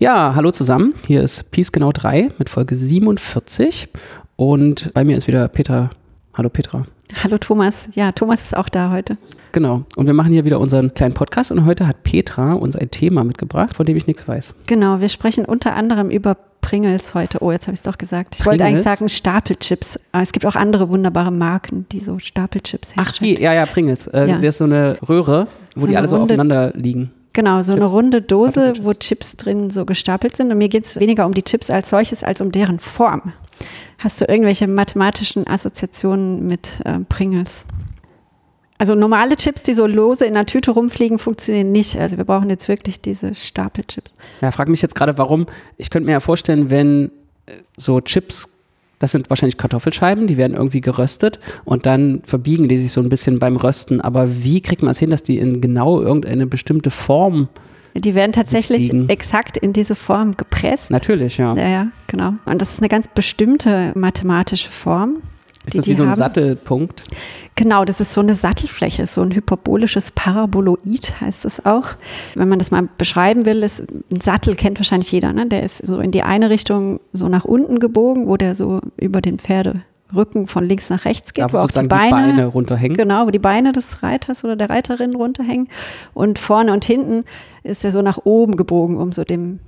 Ja, hallo zusammen. Hier ist Peace Genau 3 mit Folge 47. Und bei mir ist wieder Petra. Hallo Petra. Hallo Thomas. Ja, Thomas ist auch da heute. Genau. Und wir machen hier wieder unseren kleinen Podcast. Und heute hat Petra uns ein Thema mitgebracht, von dem ich nichts weiß. Genau, wir sprechen unter anderem über Pringles heute. Oh, jetzt habe ich es doch gesagt. Ich wollte eigentlich sagen Stapelchips. Aber es gibt auch andere wunderbare Marken, die so Stapelchips herstellen. Ach, die, ja, ja, Pringles. Äh, ja. Das ist so eine Röhre, wo so die alle so aufeinander liegen. Genau, so Chips. eine runde Dose, wo Chips drin so gestapelt sind. Und mir geht es weniger um die Chips als solches, als um deren Form. Hast du irgendwelche mathematischen Assoziationen mit äh, Pringles? Also normale Chips, die so lose in der Tüte rumfliegen, funktionieren nicht. Also wir brauchen jetzt wirklich diese Stapelchips. Ja, frag mich jetzt gerade, warum. Ich könnte mir ja vorstellen, wenn äh, so Chips das sind wahrscheinlich Kartoffelscheiben, die werden irgendwie geröstet und dann verbiegen die sich so ein bisschen beim Rösten. Aber wie kriegt man es hin, dass die in genau irgendeine bestimmte Form die werden tatsächlich exakt in diese Form gepresst. Natürlich, ja. Ja, ja, genau. Und das ist eine ganz bestimmte mathematische Form. Ist das wie so ein haben. Sattelpunkt? Genau, das ist so eine Sattelfläche, so ein hyperbolisches Paraboloid heißt es auch. Wenn man das mal beschreiben will, ist ein Sattel kennt wahrscheinlich jeder, ne? Der ist so in die eine Richtung so nach unten gebogen, wo der so über den Pferderücken von links nach rechts geht, ja, wo, wo auch die Beine, die Beine runterhängen. Genau, wo die Beine des Reiters oder der Reiterin runterhängen. Und vorne und hinten ist er so nach oben gebogen, um so dem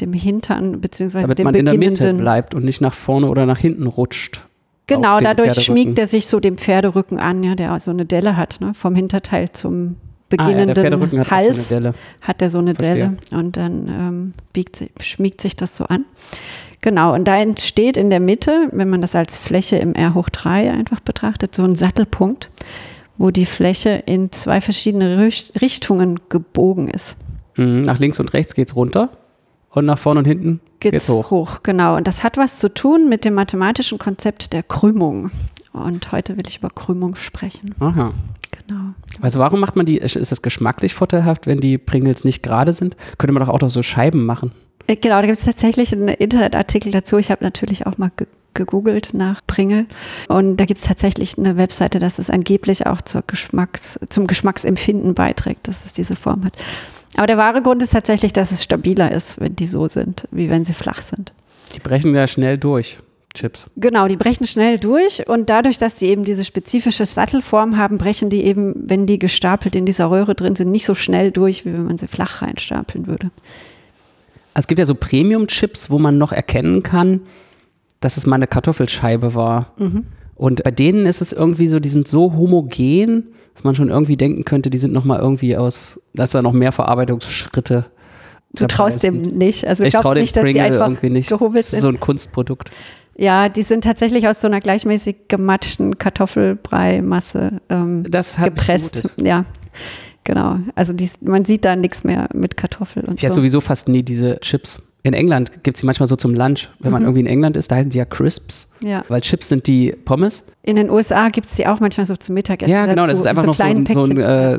dem Hintern beziehungsweise Damit dem man in der Mitte bleibt und nicht nach vorne oder nach hinten rutscht. Genau, dadurch schmiegt er sich so dem Pferderücken an, ja, der so eine Delle hat, ne? vom Hinterteil zum beginnenden ah, ja, hat Hals so hat er so eine Verstehe. Delle und dann ähm, biegt, schmiegt sich das so an. Genau, und da entsteht in der Mitte, wenn man das als Fläche im R hoch 3 einfach betrachtet, so ein Sattelpunkt, wo die Fläche in zwei verschiedene Richtungen gebogen ist. Mhm, nach links und rechts geht es runter und nach vorne und hinten geht's, geht's hoch. hoch. Genau. Und das hat was zu tun mit dem mathematischen Konzept der Krümmung. Und heute will ich über Krümmung sprechen. Aha. Genau. Also warum macht man die, ist es geschmacklich vorteilhaft, wenn die Pringles nicht gerade sind? Könnte man doch auch noch so Scheiben machen. Äh, genau, da gibt es tatsächlich einen Internetartikel dazu. Ich habe natürlich auch mal ge gegoogelt nach Pringel. Und da gibt es tatsächlich eine Webseite, dass es angeblich auch zur Geschmacks, zum Geschmacksempfinden beiträgt, dass es diese Form hat. Aber der wahre Grund ist tatsächlich, dass es stabiler ist, wenn die so sind, wie wenn sie flach sind. Die brechen ja schnell durch. Chips. Genau, die brechen schnell durch und dadurch, dass sie eben diese spezifische Sattelform haben, brechen die eben, wenn die gestapelt in dieser Röhre drin sind, nicht so schnell durch, wie wenn man sie flach reinstapeln würde. Es gibt ja so Premium-Chips, wo man noch erkennen kann, dass es mal eine Kartoffelscheibe war. Mhm. Und bei denen ist es irgendwie so, die sind so homogen, dass man schon irgendwie denken könnte, die sind noch mal irgendwie aus, dass da noch mehr Verarbeitungsschritte Du traust dem nicht. Also ich glaubst nicht, dass die einfach irgendwie nicht. gehobelt sind. Das ist so ein Kunstprodukt. Ja, die sind tatsächlich aus so einer gleichmäßig gematschten Kartoffelbrei-Masse ähm, das gepresst. Ja, genau. Also die, man sieht da nichts mehr mit Kartoffel und ich so. Ich esse sowieso fast nie diese Chips. In England gibt es die manchmal so zum Lunch. Wenn man mhm. irgendwie in England ist, da heißen die ja Crisps. Ja. Weil Chips sind die Pommes. In den USA gibt es die auch manchmal so zum Mittagessen. Ja, genau, dazu, das ist einfach so noch so ein, so ein äh,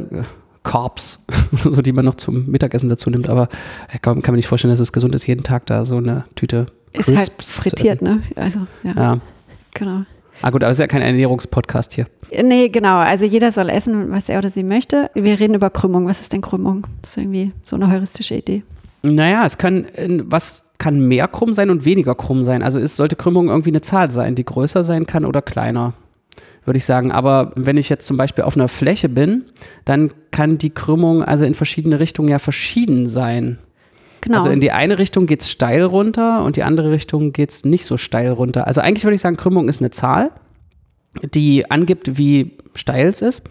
Carbs, so die man noch zum Mittagessen dazu nimmt. Aber ich kann, kann mir nicht vorstellen, dass es gesund ist, jeden Tag da so eine Tüte Crisps Ist halt frittiert, ne? Also, ja. ja. Genau. Ah gut, aber es ist ja kein Ernährungspodcast hier. Nee, genau. Also jeder soll essen, was er oder sie möchte. Wir reden über Krümmung. Was ist denn Krümmung? Das ist irgendwie so eine heuristische Idee. Naja, es kann, was kann mehr krumm sein und weniger krumm sein? Also es sollte Krümmung irgendwie eine Zahl sein, die größer sein kann oder kleiner, würde ich sagen. Aber wenn ich jetzt zum Beispiel auf einer Fläche bin, dann kann die Krümmung also in verschiedene Richtungen ja verschieden sein. Genau. Also in die eine Richtung geht es steil runter und die andere Richtung geht es nicht so steil runter. Also eigentlich würde ich sagen, Krümmung ist eine Zahl, die angibt, wie steil es ist.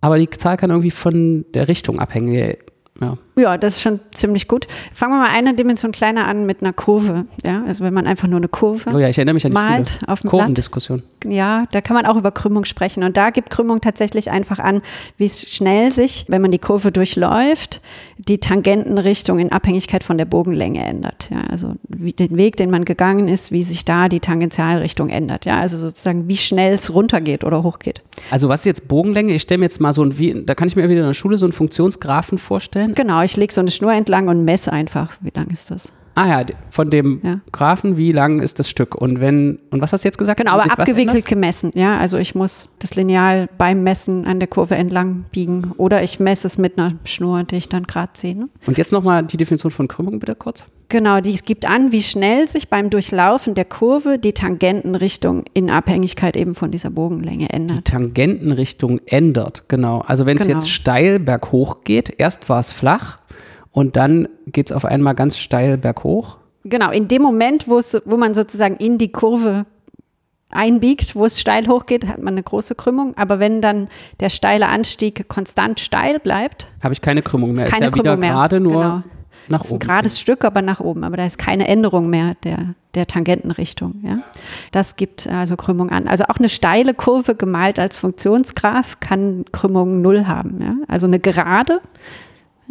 Aber die Zahl kann irgendwie von der Richtung abhängen. Ja. Ja, das ist schon ziemlich gut. Fangen wir mal eine Dimension kleiner an mit einer Kurve. Ja, also wenn man einfach nur eine Kurve oh ja, ich erinnere mich an die malt Schule. auf dem Kurvendiskussion. Ja, da kann man auch über Krümmung sprechen. Und da gibt Krümmung tatsächlich einfach an, wie es schnell sich, wenn man die Kurve durchläuft, die Tangentenrichtung in Abhängigkeit von der Bogenlänge ändert. Ja, also wie den Weg, den man gegangen ist, wie sich da die Tangentialrichtung ändert. Ja, also sozusagen wie schnell es runtergeht oder hochgeht. Also was ist jetzt Bogenlänge? Ich stelle mir jetzt mal so ein, wie, da kann ich mir wieder in der Schule so einen Funktionsgraphen vorstellen. Genau, ich lege so eine Schnur entlang und messe einfach, wie lang ist das. Ah ja, von dem ja. Graphen, wie lang ist das Stück? Und wenn, und was hast du jetzt gesagt? Genau, aber abgewickelt gemessen, ja. Also ich muss das Lineal beim Messen an der Kurve entlang biegen oder ich messe es mit einer Schnur, die ich dann gerade sehe. Ne? Und jetzt nochmal die Definition von Krümmung bitte kurz. Genau, die gibt an, wie schnell sich beim Durchlaufen der Kurve die Tangentenrichtung in Abhängigkeit eben von dieser Bogenlänge ändert. Die Tangentenrichtung ändert, genau. Also wenn es genau. jetzt steil berghoch geht, erst war es flach und dann geht es auf einmal ganz steil berghoch. Genau, in dem Moment, wo man sozusagen in die Kurve einbiegt, wo es steil hochgeht, hat man eine große Krümmung. Aber wenn dann der steile Anstieg konstant steil bleibt, habe ich keine Krümmung mehr. Ist keine ist ja Krümmung wieder gerade nur genau. Nach oben. ist ein gerades Stück, aber nach oben. Aber da ist keine Änderung mehr der, der Tangentenrichtung. Ja. Das gibt also Krümmung an. Also auch eine steile Kurve gemalt als Funktionsgraph kann Krümmung null haben. Ja. Also eine gerade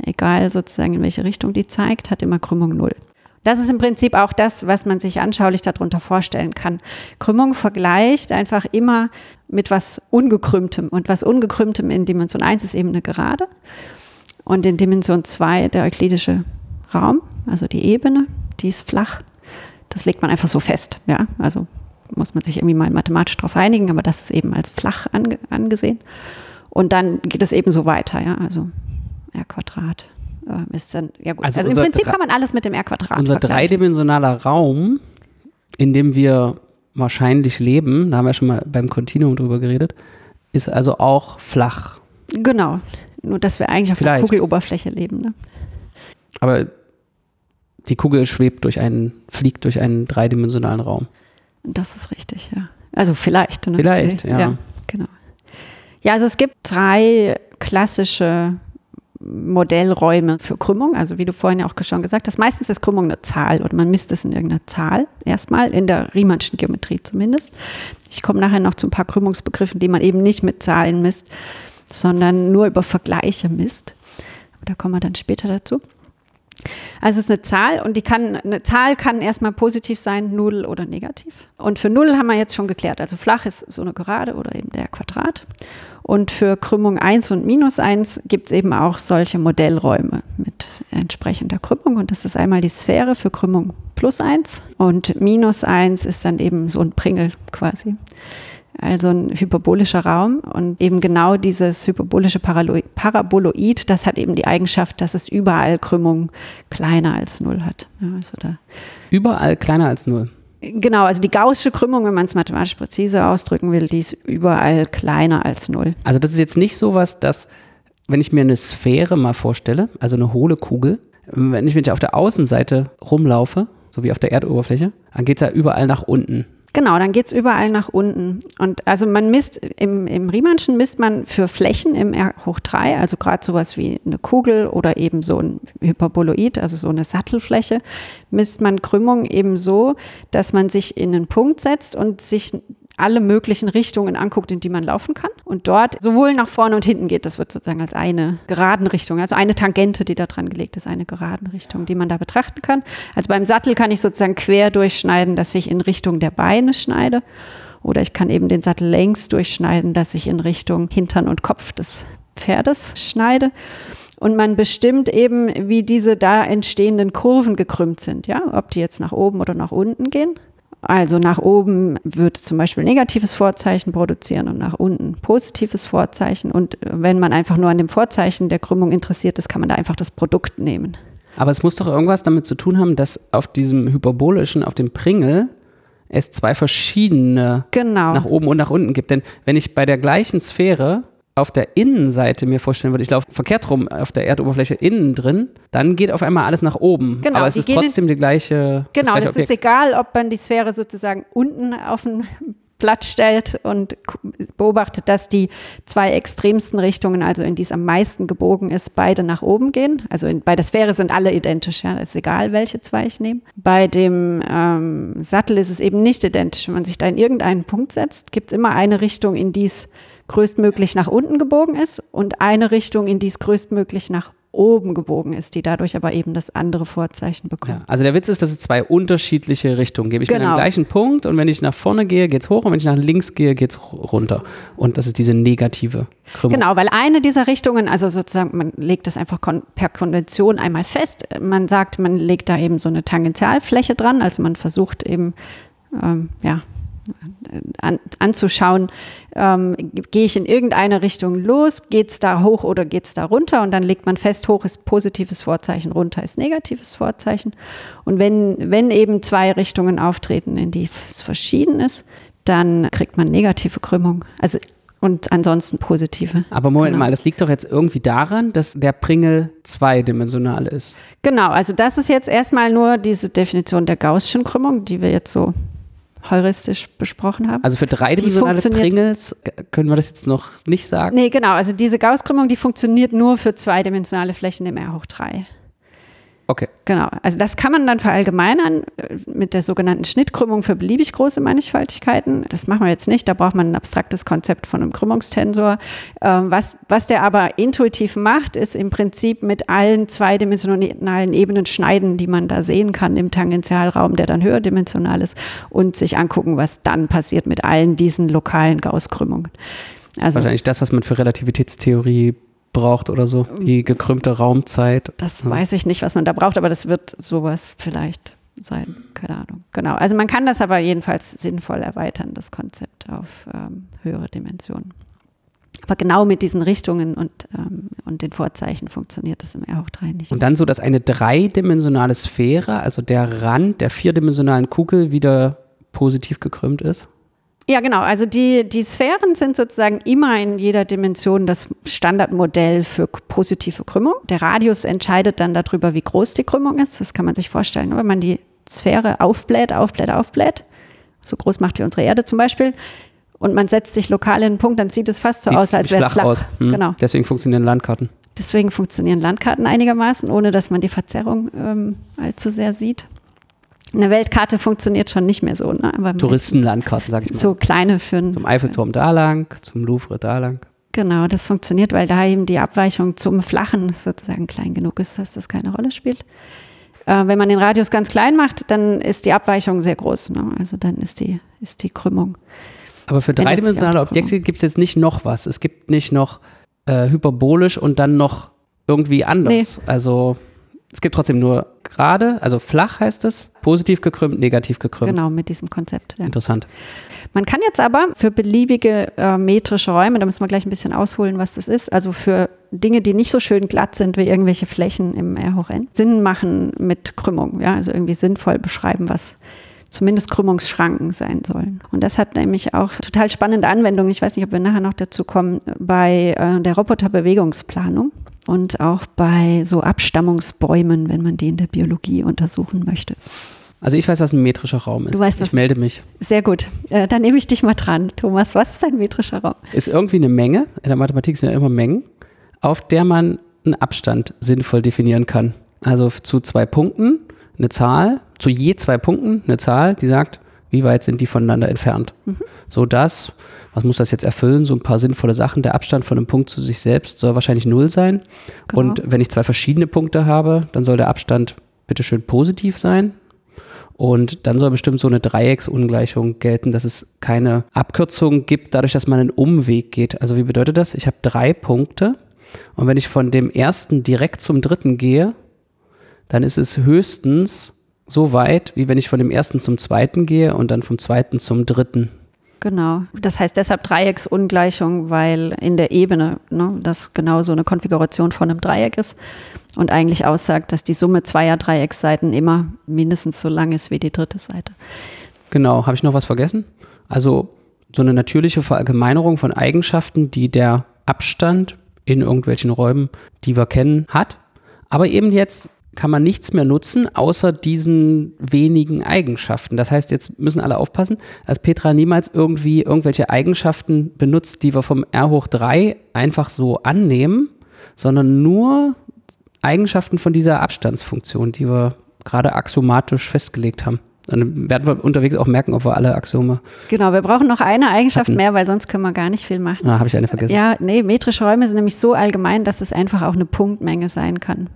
egal sozusagen in welche Richtung die zeigt, hat immer Krümmung null. Das ist im Prinzip auch das, was man sich anschaulich darunter vorstellen kann. Krümmung vergleicht einfach immer mit was Ungekrümmtem. Und was Ungekrümmtem in Dimension 1 ist eben eine Gerade. Und in Dimension 2 der euklidische Raum, also die Ebene, die ist flach. Das legt man einfach so fest. Ja? Also muss man sich irgendwie mal mathematisch darauf einigen, aber das ist eben als flach ange angesehen. Und dann geht es eben so weiter. Ja? Also R-Quadrat äh, ist dann, ja gut. Also, also im Prinzip kann man alles mit dem R-Quadrat Unser dreidimensionaler Raum, in dem wir wahrscheinlich leben, da haben wir schon mal beim Kontinuum drüber geredet, ist also auch flach. Genau. Nur, dass wir eigentlich auf Vielleicht. einer Kugeloberfläche leben. Ne? Aber die Kugel schwebt durch einen, fliegt durch einen dreidimensionalen Raum. Das ist richtig, ja. Also vielleicht. Ne? Vielleicht, ja. ja. Genau. Ja, also es gibt drei klassische Modellräume für Krümmung. Also wie du vorhin ja auch schon gesagt hast, meistens ist Krümmung eine Zahl oder man misst es in irgendeiner Zahl. Erstmal in der Riemannschen Geometrie zumindest. Ich komme nachher noch zu ein paar Krümmungsbegriffen, die man eben nicht mit Zahlen misst, sondern nur über Vergleiche misst. Da kommen wir dann später dazu. Also es ist eine Zahl und die kann, eine Zahl kann erstmal positiv sein, null oder negativ. Und für null haben wir jetzt schon geklärt. Also flach ist so eine Gerade oder eben der Quadrat. Und für Krümmung 1 und minus 1 gibt es eben auch solche Modellräume mit entsprechender Krümmung. Und das ist einmal die Sphäre für Krümmung plus 1 und minus 1 ist dann eben so ein Pringel quasi. Also ein hyperbolischer Raum und eben genau dieses hyperbolische Paraboloid, das hat eben die Eigenschaft, dass es überall Krümmung kleiner als null hat. Ja, also überall kleiner als null. Genau, also die gaußsche Krümmung, wenn man es mathematisch präzise ausdrücken will, die ist überall kleiner als null. Also das ist jetzt nicht so was, dass, wenn ich mir eine Sphäre mal vorstelle, also eine hohle Kugel, wenn ich mit auf der Außenseite rumlaufe, so wie auf der Erdoberfläche, dann geht es ja überall nach unten. Genau, dann geht es überall nach unten. Und also man misst, im, im Riemannschen misst man für Flächen im R hoch 3, also gerade sowas wie eine Kugel oder eben so ein Hyperboloid, also so eine Sattelfläche, misst man Krümmung eben so, dass man sich in einen Punkt setzt und sich alle möglichen Richtungen anguckt, in die man laufen kann. Und dort sowohl nach vorne und hinten geht. Das wird sozusagen als eine geraden Richtung, also eine Tangente, die da dran gelegt ist, eine geraden Richtung, die man da betrachten kann. Also beim Sattel kann ich sozusagen quer durchschneiden, dass ich in Richtung der Beine schneide. Oder ich kann eben den Sattel längs durchschneiden, dass ich in Richtung Hintern und Kopf des Pferdes schneide. Und man bestimmt eben, wie diese da entstehenden Kurven gekrümmt sind, ja, ob die jetzt nach oben oder nach unten gehen. Also nach oben wird zum Beispiel negatives Vorzeichen produzieren und nach unten positives Vorzeichen. Und wenn man einfach nur an dem Vorzeichen der Krümmung interessiert ist, kann man da einfach das Produkt nehmen. Aber es muss doch irgendwas damit zu tun haben, dass auf diesem hyperbolischen, auf dem Pringel, es zwei verschiedene genau. nach oben und nach unten gibt. Denn wenn ich bei der gleichen Sphäre auf der Innenseite mir vorstellen würde, ich laufe verkehrt rum auf der Erdoberfläche innen drin, dann geht auf einmal alles nach oben. Genau, Aber es ist trotzdem die gleiche. Genau, das, das ist egal, ob man die Sphäre sozusagen unten auf ein Blatt stellt und beobachtet, dass die zwei extremsten Richtungen, also in die es am meisten gebogen ist, beide nach oben gehen. Also in, bei der Sphäre sind alle identisch, ja, ist egal, welche zwei ich nehme. Bei dem ähm, Sattel ist es eben nicht identisch. Wenn man sich da in irgendeinen Punkt setzt, gibt es immer eine Richtung, in die es größtmöglich nach unten gebogen ist und eine Richtung, in die es größtmöglich nach oben gebogen ist, die dadurch aber eben das andere Vorzeichen bekommt. Ja, also der Witz ist, dass es zwei unterschiedliche Richtungen gibt. Ich genau. bin am gleichen Punkt und wenn ich nach vorne gehe, geht es hoch und wenn ich nach links gehe, geht es runter. Und das ist diese negative Krümmung. Genau, weil eine dieser Richtungen, also sozusagen, man legt das einfach per Konvention einmal fest. Man sagt, man legt da eben so eine Tangentialfläche dran, also man versucht eben, ähm, ja, an, anzuschauen, ähm, gehe ich in irgendeine Richtung los, geht es da hoch oder geht es da runter und dann legt man fest, hoch ist positives Vorzeichen, runter ist negatives Vorzeichen. Und wenn, wenn eben zwei Richtungen auftreten, in die es verschieden ist, dann kriegt man negative Krümmung. Also und ansonsten positive. Aber Moment genau. mal, das liegt doch jetzt irgendwie daran, dass der Pringel zweidimensional ist. Genau, also das ist jetzt erstmal nur diese Definition der Gaußschen Krümmung, die wir jetzt so heuristisch besprochen haben. Also für dreidimensionale Pringles können wir das jetzt noch nicht sagen? Nee, genau. Also diese Gaußkrümmung, die funktioniert nur für zweidimensionale Flächen im R hoch 3. Okay. Genau. Also das kann man dann verallgemeinern äh, mit der sogenannten Schnittkrümmung für beliebig große Mannigfaltigkeiten. Das machen wir jetzt nicht. Da braucht man ein abstraktes Konzept von einem Krümmungstensor. Ähm, was, was der aber intuitiv macht, ist im Prinzip mit allen zweidimensionalen Ebenen schneiden, die man da sehen kann im Tangentialraum, der dann höherdimensional ist, und sich angucken, was dann passiert mit allen diesen lokalen Gaußkrümmungen. Also, Wahrscheinlich das, was man für Relativitätstheorie braucht oder so, die gekrümmte Raumzeit. Das ja. weiß ich nicht, was man da braucht, aber das wird sowas vielleicht sein, keine Ahnung. Genau, also man kann das aber jedenfalls sinnvoll erweitern, das Konzept auf ähm, höhere Dimensionen. Aber genau mit diesen Richtungen und, ähm, und den Vorzeichen funktioniert das im R hoch 3 nicht. Und dann so, dass eine dreidimensionale Sphäre, also der Rand der vierdimensionalen Kugel wieder positiv gekrümmt ist? Ja, genau. Also die, die Sphären sind sozusagen immer in jeder Dimension das Standardmodell für positive Krümmung. Der Radius entscheidet dann darüber, wie groß die Krümmung ist. Das kann man sich vorstellen. Wenn man die Sphäre aufbläht, aufbläht, aufbläht, so groß macht wie unsere Erde zum Beispiel, und man setzt sich lokal in einen Punkt, dann sieht es fast so Sieht's aus, als wäre es flach. Aus. Hm. Genau. Deswegen funktionieren Landkarten. Deswegen funktionieren Landkarten einigermaßen, ohne dass man die Verzerrung ähm, allzu sehr sieht. Eine Weltkarte funktioniert schon nicht mehr so. Ne? Touristenlandkarten, sag ich mal. So kleine für einen. Zum Eiffelturm da lang, zum Louvre da lang. Genau, das funktioniert, weil da eben die Abweichung zum Flachen sozusagen klein genug ist, dass das keine Rolle spielt. Äh, wenn man den Radius ganz klein macht, dann ist die Abweichung sehr groß. Ne? Also dann ist die, ist die Krümmung. Aber für dreidimensionale Objekte gibt es jetzt nicht noch was. Es gibt nicht noch äh, hyperbolisch und dann noch irgendwie anders. Nee. Also es gibt trotzdem nur gerade, also flach heißt es, positiv gekrümmt, negativ gekrümmt. Genau, mit diesem Konzept. Ja. Interessant. Man kann jetzt aber für beliebige äh, metrische Räume, da müssen wir gleich ein bisschen ausholen, was das ist, also für Dinge, die nicht so schön glatt sind wie irgendwelche Flächen im R hoch n, Sinn machen mit Krümmung, ja, also irgendwie sinnvoll beschreiben, was zumindest Krümmungsschranken sein sollen. Und das hat nämlich auch total spannende Anwendungen. Ich weiß nicht, ob wir nachher noch dazu kommen, bei äh, der Roboterbewegungsplanung und auch bei so Abstammungsbäumen, wenn man die in der Biologie untersuchen möchte. Also ich weiß, was ein metrischer Raum ist. Du weißt ich melde mich. Sehr gut. Äh, dann nehme ich dich mal dran. Thomas, was ist ein metrischer Raum? Ist irgendwie eine Menge, in der Mathematik sind ja immer Mengen, auf der man einen Abstand sinnvoll definieren kann. Also zu zwei Punkten eine Zahl, zu je zwei Punkten eine Zahl, die sagt, wie weit sind die voneinander entfernt. Mhm. So dass was muss das jetzt erfüllen? So ein paar sinnvolle Sachen. Der Abstand von einem Punkt zu sich selbst soll wahrscheinlich null sein. Genau. Und wenn ich zwei verschiedene Punkte habe, dann soll der Abstand bitteschön positiv sein. Und dann soll bestimmt so eine Dreiecksungleichung gelten, dass es keine Abkürzung gibt, dadurch, dass man einen Umweg geht. Also wie bedeutet das? Ich habe drei Punkte und wenn ich von dem ersten direkt zum dritten gehe, dann ist es höchstens so weit, wie wenn ich von dem ersten zum zweiten gehe und dann vom zweiten zum dritten. Genau. Das heißt deshalb Dreiecksungleichung, weil in der Ebene ne, das genau so eine Konfiguration von einem Dreieck ist und eigentlich aussagt, dass die Summe zweier Dreiecksseiten immer mindestens so lang ist wie die dritte Seite. Genau. Habe ich noch was vergessen? Also so eine natürliche Verallgemeinerung von Eigenschaften, die der Abstand in irgendwelchen Räumen, die wir kennen, hat. Aber eben jetzt kann man nichts mehr nutzen, außer diesen wenigen Eigenschaften. Das heißt, jetzt müssen alle aufpassen, dass Petra niemals irgendwie irgendwelche Eigenschaften benutzt, die wir vom R hoch 3 einfach so annehmen, sondern nur Eigenschaften von dieser Abstandsfunktion, die wir gerade axiomatisch festgelegt haben. Dann werden wir unterwegs auch merken, ob wir alle Axiome. Genau, wir brauchen noch eine Eigenschaft hatten. mehr, weil sonst können wir gar nicht viel machen. Ah, habe ich eine vergessen. Ja, nee, metrische Räume sind nämlich so allgemein, dass es einfach auch eine Punktmenge sein kann.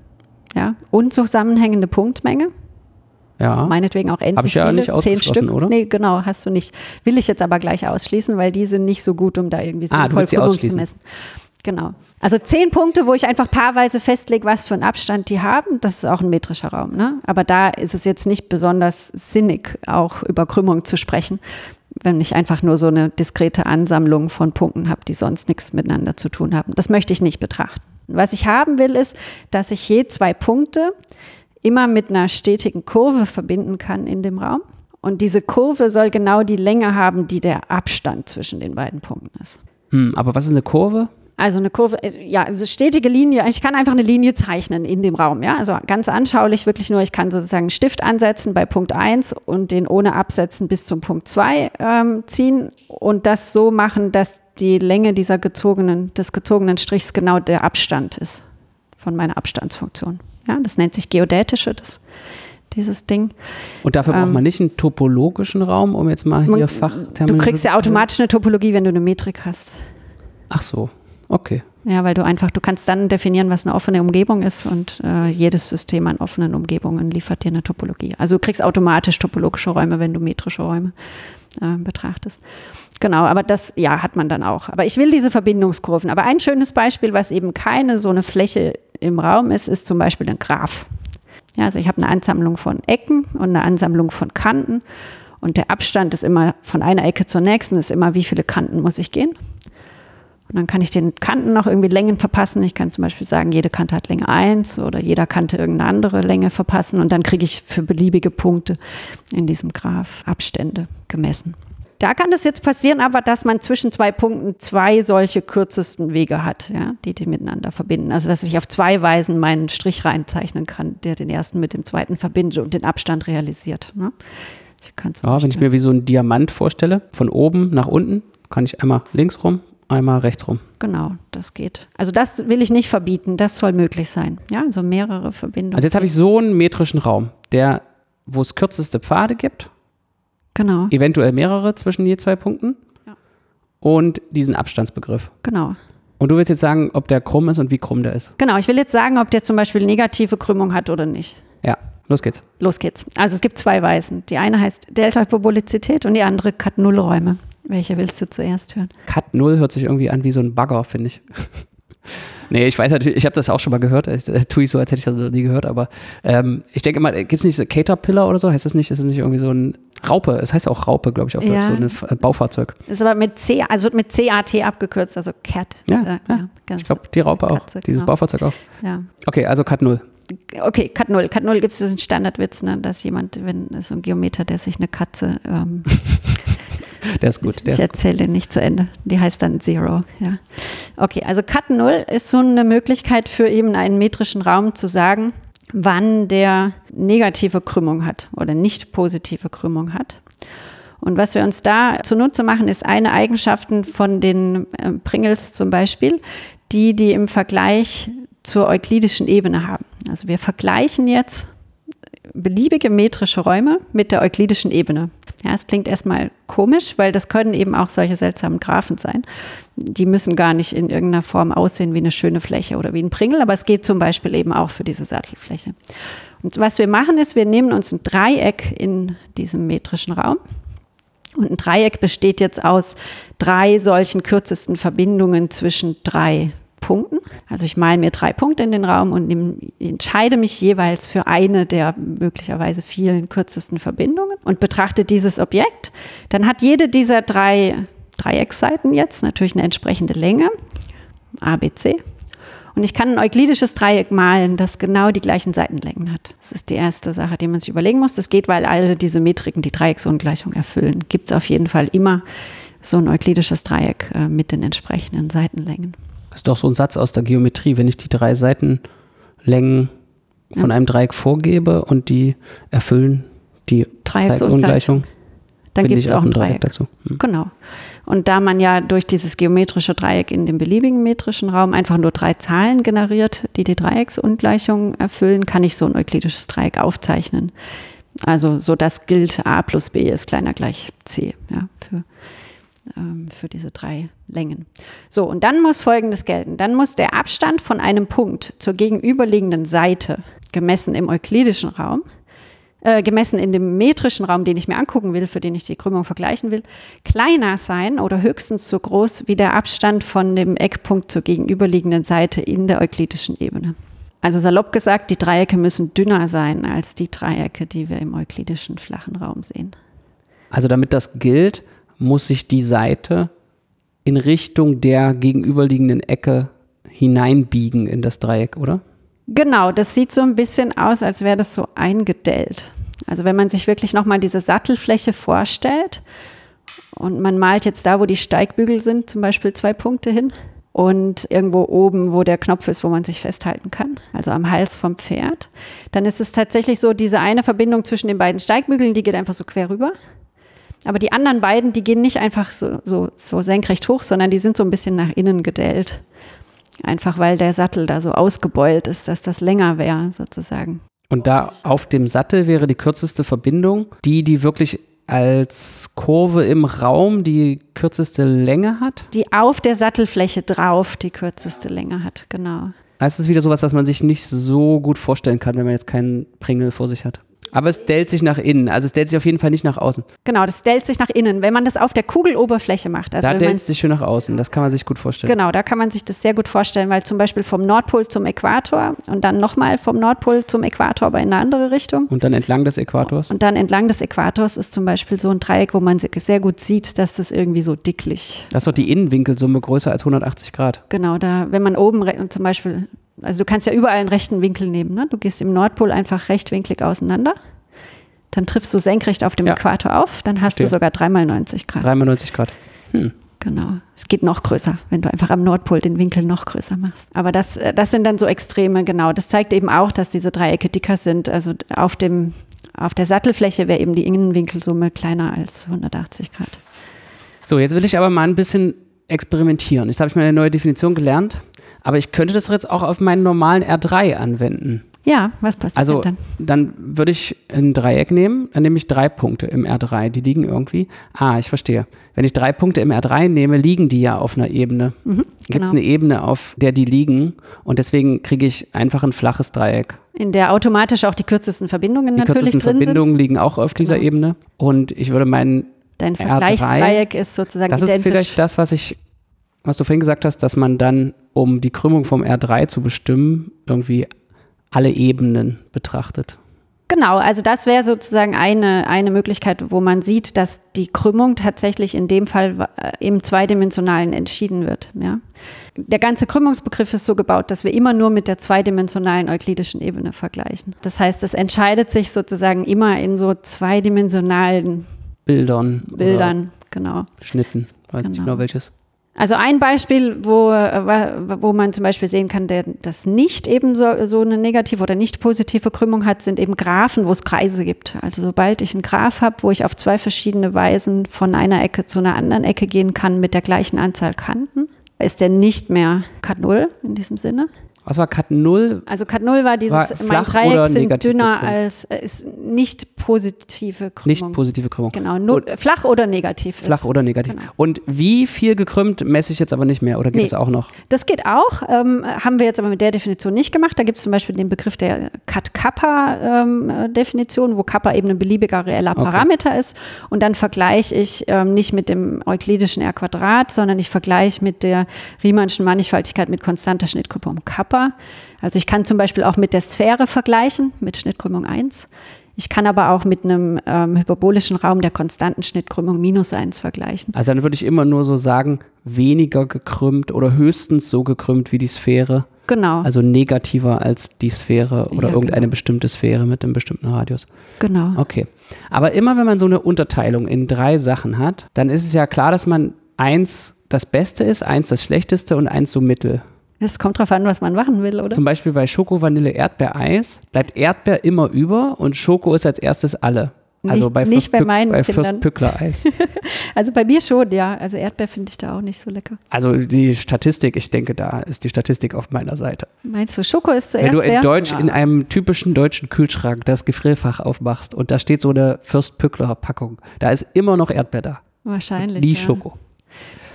Ja, unzusammenhängende Punktmenge. Ja. Meinetwegen auch endlich Hab ich ja viele, nicht zehn Stück. Oder? Nee, genau, hast du nicht. Will ich jetzt aber gleich ausschließen, weil die sind nicht so gut, um da irgendwie ah, sinnvoll Krümmung zu messen. Genau. Also zehn Punkte, wo ich einfach paarweise festlege, was für einen Abstand die haben. Das ist auch ein metrischer Raum. Ne? Aber da ist es jetzt nicht besonders sinnig, auch über Krümmung zu sprechen, wenn ich einfach nur so eine diskrete Ansammlung von Punkten habe, die sonst nichts miteinander zu tun haben. Das möchte ich nicht betrachten. Was ich haben will, ist, dass ich je zwei Punkte immer mit einer stetigen Kurve verbinden kann in dem Raum. Und diese Kurve soll genau die Länge haben, die der Abstand zwischen den beiden Punkten ist. Hm, aber was ist eine Kurve? Also eine Kurve, äh, ja, also stetige Linie. Ich kann einfach eine Linie zeichnen in dem Raum, ja. Also ganz anschaulich wirklich nur, ich kann sozusagen einen Stift ansetzen bei Punkt 1 und den ohne Absetzen bis zum Punkt 2 ähm, ziehen und das so machen, dass die Länge dieser gezogenen, des gezogenen Strichs genau der Abstand ist von meiner Abstandsfunktion. Ja, das nennt sich geodätische, das, dieses Ding. Und dafür ähm, braucht man nicht einen topologischen Raum, um jetzt mal hier Fachterminologie. Du kriegst ja automatisch eine Topologie, wenn du eine Metrik hast. Ach so, okay. Ja, weil du einfach, du kannst dann definieren, was eine offene Umgebung ist und äh, jedes System an offenen Umgebungen liefert dir eine Topologie. Also du kriegst automatisch topologische Räume, wenn du metrische Räume äh, betrachtest. Genau, aber das, ja, hat man dann auch. Aber ich will diese Verbindungskurven. Aber ein schönes Beispiel, was eben keine so eine Fläche im Raum ist, ist zum Beispiel ein Graph. Ja, also ich habe eine Ansammlung von Ecken und eine Ansammlung von Kanten. Und der Abstand ist immer von einer Ecke zur nächsten, ist immer, wie viele Kanten muss ich gehen. Und dann kann ich den Kanten noch irgendwie Längen verpassen. Ich kann zum Beispiel sagen, jede Kante hat Länge 1 oder jeder Kante irgendeine andere Länge verpassen. Und dann kriege ich für beliebige Punkte in diesem Graph Abstände gemessen. Da kann es jetzt passieren, aber dass man zwischen zwei Punkten zwei solche kürzesten Wege hat, ja, die die miteinander verbinden. Also dass ich auf zwei Weisen meinen Strich reinzeichnen kann, der den ersten mit dem zweiten verbindet und den Abstand realisiert. Ne? ja, wenn ich mir wie so ein Diamant vorstelle, von oben nach unten, kann ich einmal links rum, einmal rechts rum. Genau, das geht. Also das will ich nicht verbieten, das soll möglich sein. Ja, also mehrere Verbindungen. Also jetzt habe ich so einen metrischen Raum, der, wo es kürzeste Pfade gibt Genau. Eventuell mehrere zwischen je zwei Punkten. Ja. Und diesen Abstandsbegriff. Genau. Und du willst jetzt sagen, ob der krumm ist und wie krumm der ist. Genau, ich will jetzt sagen, ob der zum Beispiel negative Krümmung hat oder nicht. Ja, los geht's. Los geht's. Also es gibt zwei Weisen. Die eine heißt Delta-Hyperbolizität und die andere Cut-Null-Räume. Welche willst du zuerst hören? Cut-Null hört sich irgendwie an wie so ein Bagger, finde ich. Nee, ich weiß natürlich, ich habe das auch schon mal gehört. Das tue ich so, als hätte ich das noch nie gehört. Aber ähm, ich denke mal, gibt es nicht so Caterpillar oder so? Heißt das nicht? Ist das nicht irgendwie so ein Raupe? Es heißt auch Raupe, glaube ich, auf Deutsch, so ein äh, Baufahrzeug. Ist aber mit C, also wird mit CAT abgekürzt, also Cat. Ja, äh, ja. ja ich glaube, die Raupe Katze, auch. Dieses genau. Baufahrzeug auch. Ja. Okay, also Cat 0 okay, Cat 0. Cat 0 gibt es diesen Standardwitz, ne, dass jemand, wenn so ein Geometer, der sich eine Katze ähm, Der ist gut. Der ich erzähle den nicht zu Ende. Die heißt dann Zero. Ja. Okay, also Cut 0 ist so eine Möglichkeit für eben einen metrischen Raum zu sagen, wann der negative Krümmung hat oder nicht positive Krümmung hat. Und was wir uns da zunutze machen, ist eine Eigenschaften von den äh, Pringles zum Beispiel, die die im Vergleich zur euklidischen Ebene haben. Also wir vergleichen jetzt beliebige metrische Räume mit der euklidischen Ebene. Ja, es klingt erstmal komisch, weil das können eben auch solche seltsamen Graphen sein. Die müssen gar nicht in irgendeiner Form aussehen wie eine schöne Fläche oder wie ein Pringel, aber es geht zum Beispiel eben auch für diese Sattelfläche. Und was wir machen ist, wir nehmen uns ein Dreieck in diesem metrischen Raum. Und ein Dreieck besteht jetzt aus drei solchen kürzesten Verbindungen zwischen drei Punkten. Also ich male mir drei Punkte in den Raum und nehm, entscheide mich jeweils für eine der möglicherweise vielen kürzesten Verbindungen und betrachte dieses Objekt. Dann hat jede dieser drei Dreiecksseiten jetzt natürlich eine entsprechende Länge, A, B, C. Und ich kann ein euklidisches Dreieck malen, das genau die gleichen Seitenlängen hat. Das ist die erste Sache, die man sich überlegen muss. Das geht, weil alle diese Metriken die Dreiecksungleichung erfüllen. Gibt es auf jeden Fall immer so ein euklidisches Dreieck äh, mit den entsprechenden Seitenlängen. Ist doch so ein Satz aus der Geometrie. Wenn ich die drei Seitenlängen von ja. einem Dreieck vorgebe und die erfüllen die Dreiecksungleichung, dann gibt es auch ein Dreieck, Dreieck dazu. Hm. Genau. Und da man ja durch dieses geometrische Dreieck in dem beliebigen metrischen Raum einfach nur drei Zahlen generiert, die die Dreiecksungleichung erfüllen, kann ich so ein euklidisches Dreieck aufzeichnen. Also so das gilt a plus b ist kleiner gleich c, ja, für, für diese drei Längen. So, und dann muss Folgendes gelten. Dann muss der Abstand von einem Punkt zur gegenüberliegenden Seite, gemessen im euklidischen Raum, äh, gemessen in dem metrischen Raum, den ich mir angucken will, für den ich die Krümmung vergleichen will, kleiner sein oder höchstens so groß wie der Abstand von dem Eckpunkt zur gegenüberliegenden Seite in der euklidischen Ebene. Also salopp gesagt, die Dreiecke müssen dünner sein als die Dreiecke, die wir im euklidischen flachen Raum sehen. Also damit das gilt, muss sich die Seite in Richtung der gegenüberliegenden Ecke hineinbiegen in das Dreieck, oder? Genau, das sieht so ein bisschen aus, als wäre das so eingedellt. Also wenn man sich wirklich nochmal diese Sattelfläche vorstellt und man malt jetzt da, wo die Steigbügel sind, zum Beispiel zwei Punkte hin und irgendwo oben, wo der Knopf ist, wo man sich festhalten kann, also am Hals vom Pferd, dann ist es tatsächlich so, diese eine Verbindung zwischen den beiden Steigbügeln, die geht einfach so quer rüber. Aber die anderen beiden, die gehen nicht einfach so, so, so senkrecht hoch, sondern die sind so ein bisschen nach innen gedellt. Einfach weil der Sattel da so ausgebeult ist, dass das länger wäre, sozusagen. Und da auf dem Sattel wäre die kürzeste Verbindung, die, die wirklich als Kurve im Raum die kürzeste Länge hat? Die auf der Sattelfläche drauf die kürzeste Länge hat, genau. Das ist wieder sowas, was man sich nicht so gut vorstellen kann, wenn man jetzt keinen Pringel vor sich hat. Aber es dellt sich nach innen. Also es dellt sich auf jeden Fall nicht nach außen. Genau, das dellt sich nach innen. Wenn man das auf der Kugeloberfläche macht. Also da dellt es sich schön nach außen. Das kann man sich gut vorstellen. Genau, da kann man sich das sehr gut vorstellen, weil zum Beispiel vom Nordpol zum Äquator und dann nochmal vom Nordpol zum Äquator, aber in eine andere Richtung. Und dann entlang des Äquators. Und dann entlang des Äquators ist zum Beispiel so ein Dreieck, wo man sehr gut sieht, dass das irgendwie so dicklich. Das ist doch die Innenwinkelsumme größer als 180 Grad. Genau, da, wenn man oben zum Beispiel also du kannst ja überall einen rechten Winkel nehmen. Ne? Du gehst im Nordpol einfach rechtwinklig auseinander. Dann triffst du senkrecht auf dem ja. Äquator auf, dann hast Verstehe. du sogar dreimal 90 Grad. Dreimal 90 Grad. Hm. Genau. Es geht noch größer, wenn du einfach am Nordpol den Winkel noch größer machst. Aber das, äh, das sind dann so Extreme, genau. Das zeigt eben auch, dass diese Dreiecke dicker sind. Also auf, dem, auf der Sattelfläche wäre eben die Innenwinkelsumme kleiner als 180 Grad. So, jetzt will ich aber mal ein bisschen experimentieren. Jetzt habe ich mal eine neue Definition gelernt, aber ich könnte das jetzt auch auf meinen normalen R3 anwenden. Ja, was passiert also, dann? Dann würde ich ein Dreieck nehmen, dann nehme ich drei Punkte im R3, die liegen irgendwie. Ah, ich verstehe. Wenn ich drei Punkte im R3 nehme, liegen die ja auf einer Ebene. Mhm, Gibt es genau. eine Ebene, auf der die liegen und deswegen kriege ich einfach ein flaches Dreieck. In der automatisch auch die kürzesten Verbindungen die natürlich kürzesten drin Verbindungen sind. liegen auch auf dieser genau. Ebene und ich würde meinen Dein Vergleichsdreieck ist sozusagen Das identisch. ist vielleicht das, was ich was du vorhin gesagt hast, dass man dann, um die Krümmung vom R3 zu bestimmen, irgendwie alle Ebenen betrachtet. Genau, also das wäre sozusagen eine, eine Möglichkeit, wo man sieht, dass die Krümmung tatsächlich in dem Fall äh, im Zweidimensionalen entschieden wird. Ja. Der ganze Krümmungsbegriff ist so gebaut, dass wir immer nur mit der zweidimensionalen euklidischen Ebene vergleichen. Das heißt, es entscheidet sich sozusagen immer in so zweidimensionalen Bildern. Bildern, genau. Schnitten, weiß genau. nicht genau welches. Also ein Beispiel, wo, wo man zum Beispiel sehen kann, der das nicht eben so, so eine negative oder nicht positive Krümmung hat, sind eben Graphen, wo es Kreise gibt. Also sobald ich einen Graph habe, wo ich auf zwei verschiedene Weisen von einer Ecke zu einer anderen Ecke gehen kann mit der gleichen Anzahl Kanten, ist der nicht mehr Cut 0 in diesem Sinne. Was war Cut 0? Also Cut 0 war dieses, war mein Dreieck sind dünner als, äh, ist nicht positive Krümmung. Nicht positive Krümmung. Genau, nur, flach oder negativ. Flach ist. oder negativ. Genau. Und wie viel gekrümmt messe ich jetzt aber nicht mehr oder geht nee, es auch noch? Das geht auch, ähm, haben wir jetzt aber mit der Definition nicht gemacht. Da gibt es zum Beispiel den Begriff der Cut-Kappa-Definition, ähm, wo Kappa eben ein beliebiger reeller okay. Parameter ist. Und dann vergleiche ich ähm, nicht mit dem euklidischen R-Quadrat, sondern ich vergleiche mit der Riemannschen Mannigfaltigkeit mit konstanter Schnittgruppe um Kappa. Körper. Also ich kann zum Beispiel auch mit der Sphäre vergleichen, mit Schnittkrümmung 1. Ich kann aber auch mit einem ähm, hyperbolischen Raum der konstanten Schnittkrümmung minus 1 vergleichen. Also dann würde ich immer nur so sagen, weniger gekrümmt oder höchstens so gekrümmt wie die Sphäre. Genau. Also negativer als die Sphäre oder ja, irgendeine genau. bestimmte Sphäre mit einem bestimmten Radius. Genau. Okay. Aber immer wenn man so eine Unterteilung in drei Sachen hat, dann ist es ja klar, dass man eins das Beste ist, eins das Schlechteste und eins so mittel. Es kommt drauf an, was man machen will, oder? Zum Beispiel bei Schoko, Vanille, Erdbeereis bleibt Erdbeer immer über und Schoko ist als erstes alle. Also nicht, bei nicht bei meinen bei Kindern. Fürstpückler-Eis. also bei mir schon, ja. Also Erdbeer finde ich da auch nicht so lecker. Also die Statistik, ich denke, da ist die Statistik auf meiner Seite. Meinst du, Schoko ist zuerst Wenn du in? Deutsch ja. in einem typischen deutschen Kühlschrank das Gefrierfach aufmachst und da steht so eine Fürstpückler-Packung, da ist immer noch Erdbeer da. Wahrscheinlich. Nie ja. Schoko.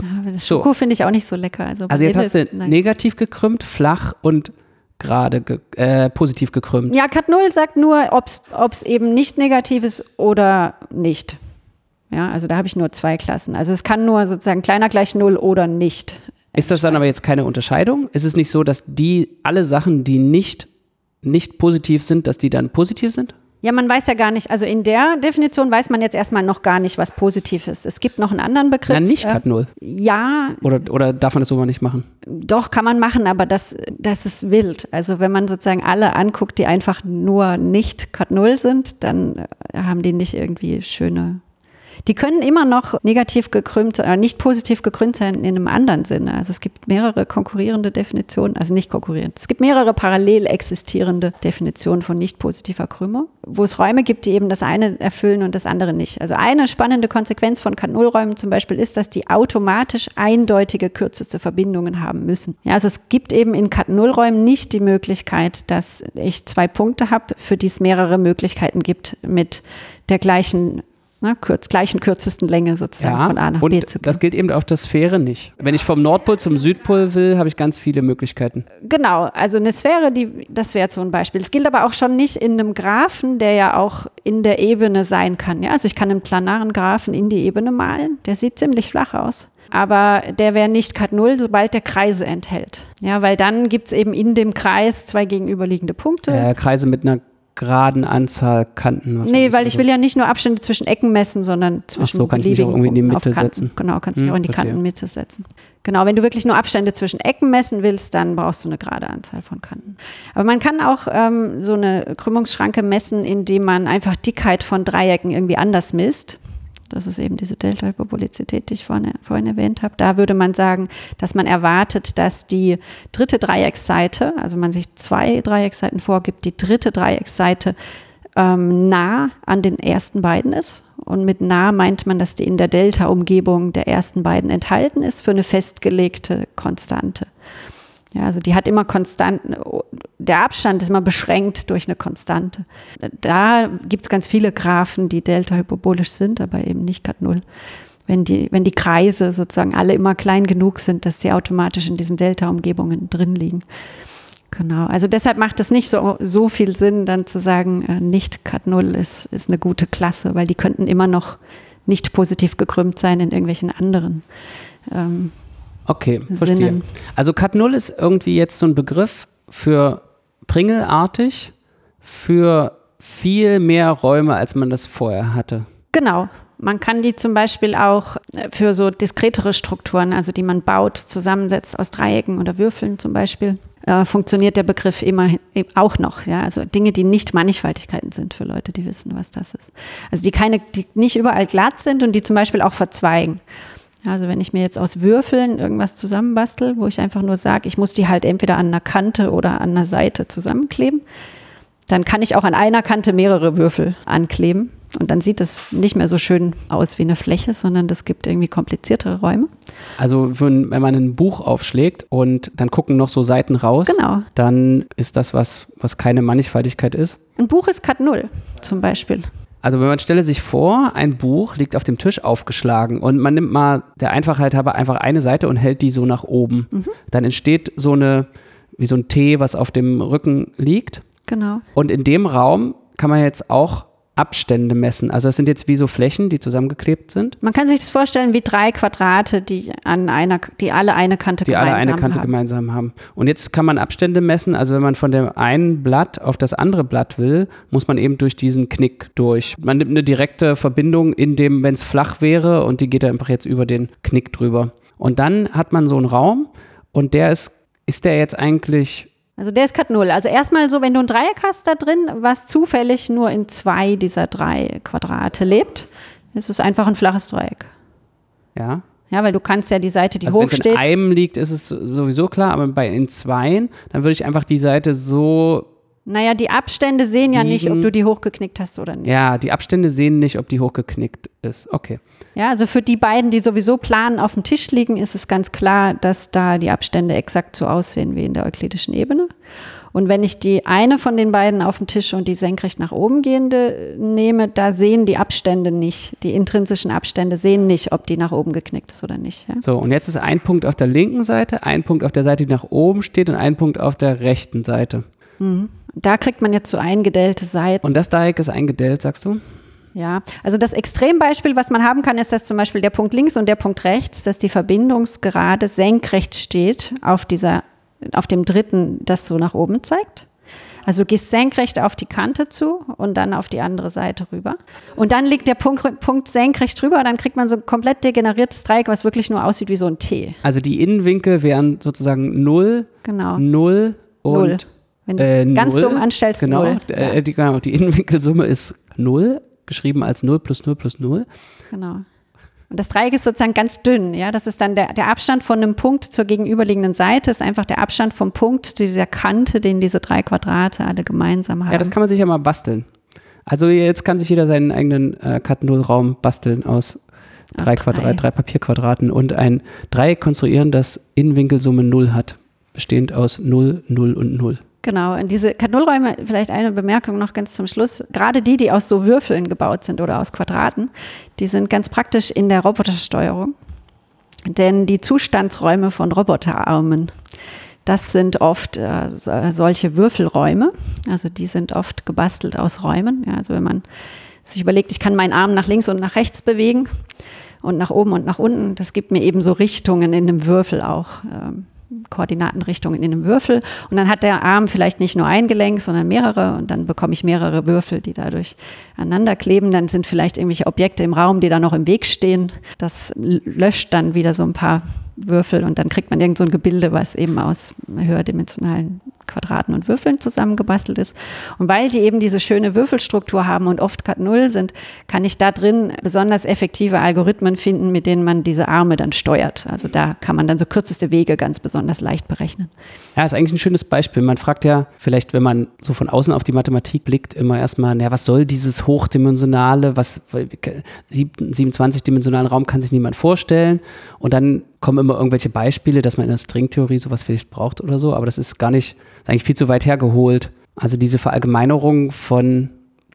Ja, das So. Schoko finde ich auch nicht so lecker. Also, Also jetzt hast du nein. negativ gekrümmt, flach und gerade ge äh, positiv gekrümmt. Ja, Cat 0 sagt nur, ob es eben nicht negativ ist oder nicht. Ja, also da habe ich nur zwei Klassen. Also es kann nur sozusagen kleiner gleich 0 oder nicht. Ist das dann aber jetzt keine Unterscheidung? Ist es nicht so, dass die alle Sachen, die nicht, nicht positiv sind, dass die dann positiv sind? Ja, man weiß ja gar nicht, also in der Definition weiß man jetzt erstmal noch gar nicht, was positiv ist. Es gibt noch einen anderen Begriff. Na, nicht äh, Cut 0. Ja, Oder, oder darf man das so mal nicht machen? doch kann man machen, aber das, das ist wild. Also wenn man sozusagen alle anguckt, die einfach nur nicht Cut 0 sind, dann äh, haben die nicht irgendwie schöne. Die können immer noch negativ gekrümmt, äh, nicht positiv gekrümmt sein in einem anderen Sinne. Also es gibt mehrere konkurrierende Definitionen, also nicht konkurrierend. Es gibt mehrere parallel existierende Definitionen von nicht positiver Krümmung, wo es Räume gibt, die eben das eine erfüllen und das andere nicht. Also eine spannende Konsequenz von Kat-Null-Räumen zum Beispiel ist, dass die automatisch eindeutige kürzeste Verbindungen haben müssen. Ja, also es gibt eben in Kat-Null-Räumen nicht die Möglichkeit, dass ich zwei Punkte habe, für die es mehrere Möglichkeiten gibt mit der gleichen ne, kürz, gleichen kürzesten Länge sozusagen von A nach B zu gehen. das gilt eben auf der Sphäre nicht. Wenn ich vom Nordpol zum Südpol will, habe ich ganz viele Möglichkeiten. Genau, also eine Sphäre, die, das wäre so ein Beispiel. Es gilt aber auch schon nicht in einem Graphen, der ja auch in der Ebene sein kann. Ja? Also ich kann einen planaren Graphen in die Ebene malen, der sieht ziemlich flach aus. Aber der wäre nicht Kat 0, sobald der Kreise enthält. Ja, weil dann gibt es eben in dem Kreis zwei gegenüberliegende Punkte. Äh, Kreise mit einer geraden Anzahl Kanten. Nee, weil ich will ja nicht nur Abstände zwischen Ecken messen, sondern zwischen so, kann ich mich auch irgendwie in die Mitte setzen. Genau, kannst dich Hm, auch in die verstehe. Kantenmitte setzen. Genau, wenn du wirklich nur Abstände zwischen Ecken messen willst, dann brauchst du eine gerade Anzahl von Kanten. Aber man kann auch ähm, so eine Krümmungsschranke messen, indem man einfach Dickheit von Dreiecken irgendwie anders misst. Das ist eben diese Delta-Hyperbolizität, die ich vorhin, vorhin erwähnt habe. Da würde man sagen, dass man erwartet, dass die dritte Dreiecksseite, also man sich zwei Dreiecksseiten vorgibt, die dritte Dreiecksseite ähm, nah an den ersten beiden ist. Und mit nah meint man, dass die in der Delta-Umgebung der ersten beiden enthalten ist für eine festgelegte Konstante. Ja, also die hat immer Konstanten, der Abstand ist immer beschränkt durch eine Konstante. Da gibt es ganz viele Graphen, die delta-hyperbolisch sind, aber eben nicht Kat 0. Wenn die, wenn die Kreise sozusagen alle immer klein genug sind, dass sie automatisch in diesen Delta-Umgebungen drin liegen. Genau, also deshalb macht es nicht so, so viel Sinn, dann zu sagen, äh, nicht Kat 0 ist, ist eine gute Klasse, weil die könnten immer noch nicht positiv gekrümmt sein in irgendwelchen anderen ähm, Okay, verstehe. Sinnen. Also Cut 0 ist irgendwie jetzt so ein Begriff für Pringelartig, für viel mehr Räume, als man das vorher hatte. Genau. Man kann die zum Beispiel auch äh, für so diskretere Strukturen, also die man baut, zusammensetzt aus Dreiecken oder Würfeln zum Beispiel, äh, funktioniert der Begriff immer auch noch. Ja? Also Dinge, die nicht Mannigfaltigkeiten sind für Leute, die wissen, was das ist. Also die keine, die nicht überall glatt sind und die zum Beispiel auch verzweigen. Also wenn ich mir jetzt aus Würfeln irgendwas zusammenbastel, wo ich einfach nur sage, ich muss die halt entweder an einer Kante oder an einer Seite zusammenkleben, dann kann ich auch an einer Kante mehrere Würfel ankleben. Und dann sieht es nicht mehr so schön aus wie eine Fläche, sondern das gibt irgendwie kompliziertere Räume. Also wenn, man ein Buch aufschlägt und dann gucken noch so Seiten raus, Genau. dann ist das was, was keine Mannigfaltigkeit ist. Ein Buch ist Cut 0 zum Beispiel. Also wenn man stelle sich vor, ein Buch liegt auf dem Tisch aufgeschlagen und man nimmt mal der Einfachheit halber einfach eine Seite und hält die so nach oben. Dann entsteht so eine, wie so ein T, was auf dem Rücken liegt. Genau. Und in dem Raum kann man jetzt auch Abstände messen. Also das sind jetzt wie so Flächen, die zusammengeklebt sind, Man kann sich das vorstellen wie drei Quadrate, die an einer, die alle eine Kante die gemeinsam alle eine Kante haben. gemeinsam haben. Und jetzt kann man Abstände messen. Also wenn man von dem einen Blatt auf das andere Blatt will, muss man eben durch diesen Knick durch. Man nimmt eine direkte Verbindung in dem, wenn es flach wäre und die geht einfach jetzt über den Knick drüber. Und dann hat man so einen Raum und der ist, ist der jetzt eigentlich Also der ist Cut 0. Also erstmal so, wenn du ein Dreieck hast da drin, was zufällig nur in zwei dieser drei Quadrate lebt, ist es einfach ein flaches Dreieck. ja, Ja, weil du kannst ja die Seite, die Also wenn hoch es in steht. einem liegt, ist es sowieso klar, aber bei in zweien, dann würde ich einfach die Seite so Naja, die Abstände sehen ja nicht, ob du die hochgeknickt hast oder nicht. Ja, die Abstände sehen nicht, ob die hochgeknickt ist. Okay. Ja, also für die beiden, die sowieso planen auf dem Tisch liegen, ist es ganz klar, dass da die Abstände exakt so aussehen wie in der euklidischen Ebene. Und wenn ich die eine von den beiden auf dem Tisch und die senkrecht nach oben gehende nehme, da sehen die Abstände nicht, die intrinsischen Abstände sehen nicht, ob die nach oben geknickt ist oder nicht. Ja? So, und jetzt ist ein Punkt auf der linken Seite, ein Punkt auf der Seite, die nach oben steht und ein Punkt auf der rechten Seite. Mhm. Da kriegt man jetzt so eingedellte Seiten. Und das Dreieck ist eingedellt, sagst du? Ja, also das Extrembeispiel, was man haben kann, ist, dass zum Beispiel der Punkt links und der Punkt rechts, dass die Verbindungsgerade senkrecht steht auf dieser auf dem dritten das so nach oben zeigt. Also du gehst senkrecht auf die Kante zu und dann auf die andere Seite rüber. Und dann liegt der Punkt, Punkt senkrecht drüber, dann kriegt man so ein komplett degeneriertes Dreieck, was wirklich nur aussieht wie so ein T. Also die Innenwinkel wären sozusagen 0, genau. 0 und null. Wenn du es äh, ganz dumm anstellst, genau, 0. Äh, die, genau, die Innenwinkelsumme ist 0, geschrieben als 0 plus 0 plus 0. Genau. Und das Dreieck ist sozusagen ganz dünn, ja. Das ist dann der, der Abstand von einem Punkt zur gegenüberliegenden Seite, ist einfach der Abstand vom Punkt zu dieser Kante, den diese drei Quadrate alle gemeinsam haben. Ja, das kann man sich ja mal basteln. Also jetzt kann sich jeder seinen eigenen äh, Cut-Null-Raum basteln aus drei, aus drei. drei Papierquadraten und ein Dreieck konstruieren, das Innenwinkelsumme 0 hat, bestehend aus 0, 0 und 0. Genau, und diese Kat-Null-Räume, vielleicht eine Bemerkung noch ganz zum Schluss, gerade die, die aus so Würfeln gebaut sind oder aus Quadraten, die sind ganz praktisch in der Robotersteuerung. Denn die Zustandsräume von Roboterarmen, das sind oft äh, solche Würfelräume. Also die sind oft gebastelt aus Räumen. Ja, also wenn man sich überlegt, ich kann meinen Arm nach links und nach rechts bewegen und nach oben und nach unten, das gibt mir eben so Richtungen in dem Würfel auch. Ähm, Koordinatenrichtungen in einem Würfel. Und dann hat der Arm vielleicht nicht nur ein Gelenk, sondern mehrere. Und dann bekomme ich mehrere Würfel, die dadurch aneinander kleben. Dann sind vielleicht irgendwelche Objekte im Raum, die da noch im Weg stehen. Das löscht dann wieder so ein paar Würfel und dann kriegt man irgend so ein Gebilde, was eben aus höherdimensionalen Quadraten und Würfeln zusammengebastelt ist. Und weil die eben diese schöne Würfelstruktur haben und oft Cut Null sind, kann ich da drin besonders effektive Algorithmen finden, mit denen man diese Arme dann steuert. Also da kann man dann so kürzeste Wege ganz besonders leicht berechnen. Ja, ist eigentlich ein schönes Beispiel. Man fragt ja vielleicht, wenn man so von außen auf die Mathematik blickt, immer erstmal, ja, was soll dieses hochdimensionale, was 27-dimensionalen Raum kann sich niemand vorstellen. Und dann kommen immer irgendwelche Beispiele, dass man in der Stringtheorie sowas vielleicht braucht oder so, aber das ist gar nicht, ist eigentlich viel zu weit hergeholt. Also diese Verallgemeinerung von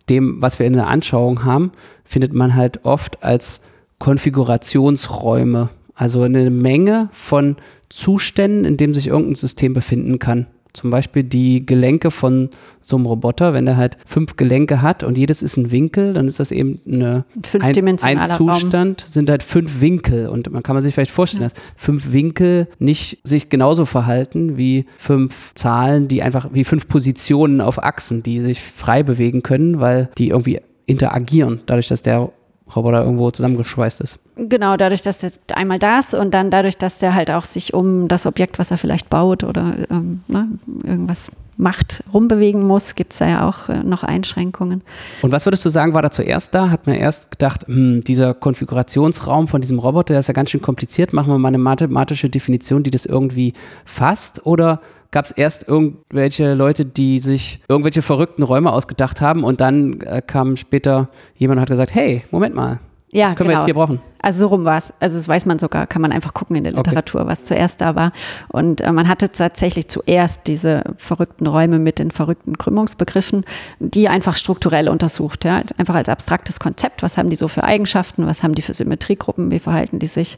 dem, was wir in der Anschauung haben, findet man halt oft als Konfigurationsräume. Also eine Menge von Zuständen, in dem sich irgendein System befinden kann. Zum Beispiel die Gelenke von so einem Roboter, wenn der halt fünf Gelenke hat und jedes ist ein Winkel, dann ist das eben eine, ein, ein Zustand, Raum. sind halt fünf Winkel. Und man kann man sich vielleicht vorstellen, ja. dass fünf Winkel nicht sich genauso verhalten wie fünf Zahlen, die einfach wie fünf Positionen auf Achsen, die sich frei bewegen können, weil die irgendwie interagieren, dadurch, dass der Roboter irgendwo zusammengeschweißt ist. Genau, dadurch, dass der einmal das und dann dadurch, dass der halt auch sich um das Objekt, was er vielleicht baut oder ähm, ne, irgendwas macht, rumbewegen muss, gibt es da ja auch äh, noch Einschränkungen. Und was würdest du sagen, war da zuerst da? Hat man erst gedacht, hm, dieser Konfigurationsraum von diesem Roboter, der ist ja ganz schön kompliziert, machen wir mal eine mathematische Definition, die das irgendwie fasst? Oder gab es erst irgendwelche Leute, die sich irgendwelche verrückten Räume ausgedacht haben und dann äh, kam später jemand und hat gesagt, hey, Moment mal, ja, das können genau. wir jetzt genau. hier brauchen. Also so rum war es. Also das weiß man sogar, kann man einfach gucken in der Literatur, okay. was zuerst da war. Und äh, man hatte tatsächlich zuerst diese verrückten Räume mit den verrückten Krümmungsbegriffen, die einfach strukturell untersucht. Ja? Einfach als abstraktes Konzept. Was haben die so für Eigenschaften? Was haben die für Symmetriegruppen? Wie verhalten die sich?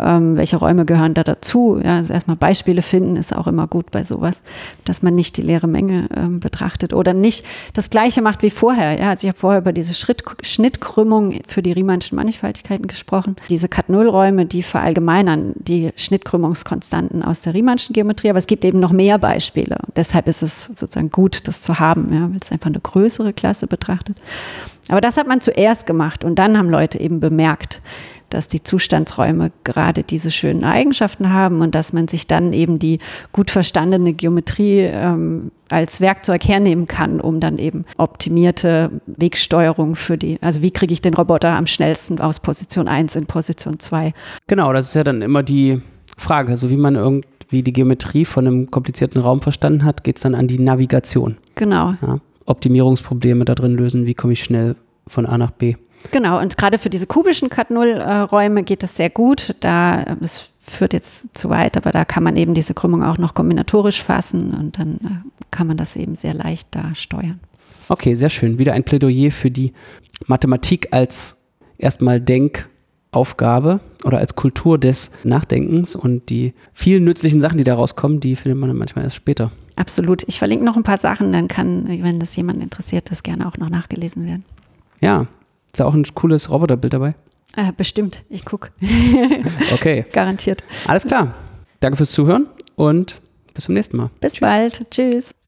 Ähm, welche Räume gehören da dazu? Ja, also erstmal Beispiele finden ist auch immer gut bei sowas, dass man nicht die leere Menge ähm, betrachtet oder nicht das Gleiche macht wie vorher. Ja? Also ich habe vorher über diese Schritt Schnittkrümmung für die Riemannschen Mannigfaltigkeiten gesprochen angesprochen. Diese Kat-Null-Räume, die verallgemeinern die Schnittkrümmungskonstanten aus der Riemannschen Geometrie, aber es gibt eben noch mehr Beispiele. Deshalb ist es sozusagen gut, das zu haben, ja, weil es einfach eine größere Klasse betrachtet. Aber das hat man zuerst gemacht und dann haben Leute eben bemerkt, dass die Zustandsräume gerade diese schönen Eigenschaften haben und dass man sich dann eben die gut verstandene Geometrie ähm, als Werkzeug hernehmen kann, um dann eben optimierte Wegsteuerung für die, also wie kriege ich den Roboter am schnellsten aus Position 1 in Position 2. Genau, das ist ja dann immer die Frage, also wie man irgendwie wie die Geometrie von einem komplizierten Raum verstanden hat, geht es dann an die Navigation. Genau. Ja, Optimierungsprobleme da drin lösen, wie komme ich schnell von A nach B. Genau, und gerade für diese kubischen Cat-0-Räume geht das sehr gut. Da, es führt jetzt zu weit, aber da kann man eben diese Krümmung auch noch kombinatorisch fassen und dann äh, kann man das eben sehr leicht da steuern. Okay, sehr schön. Wieder ein Plädoyer für die Mathematik als erstmal Denkaufgabe oder als Kultur des Nachdenkens und die vielen nützlichen Sachen, die da rauskommen, die findet man dann manchmal erst später. Absolut. Ich verlinke noch ein paar Sachen, dann kann, wenn das jemand interessiert, das gerne auch noch nachgelesen werden. Ja, ist da auch ein cooles Roboterbild dabei? Äh, bestimmt, ich gucke. okay. Garantiert. Alles klar. Danke fürs Zuhören und bis zum nächsten Mal. Bis Tschüss. bald. Tschüss.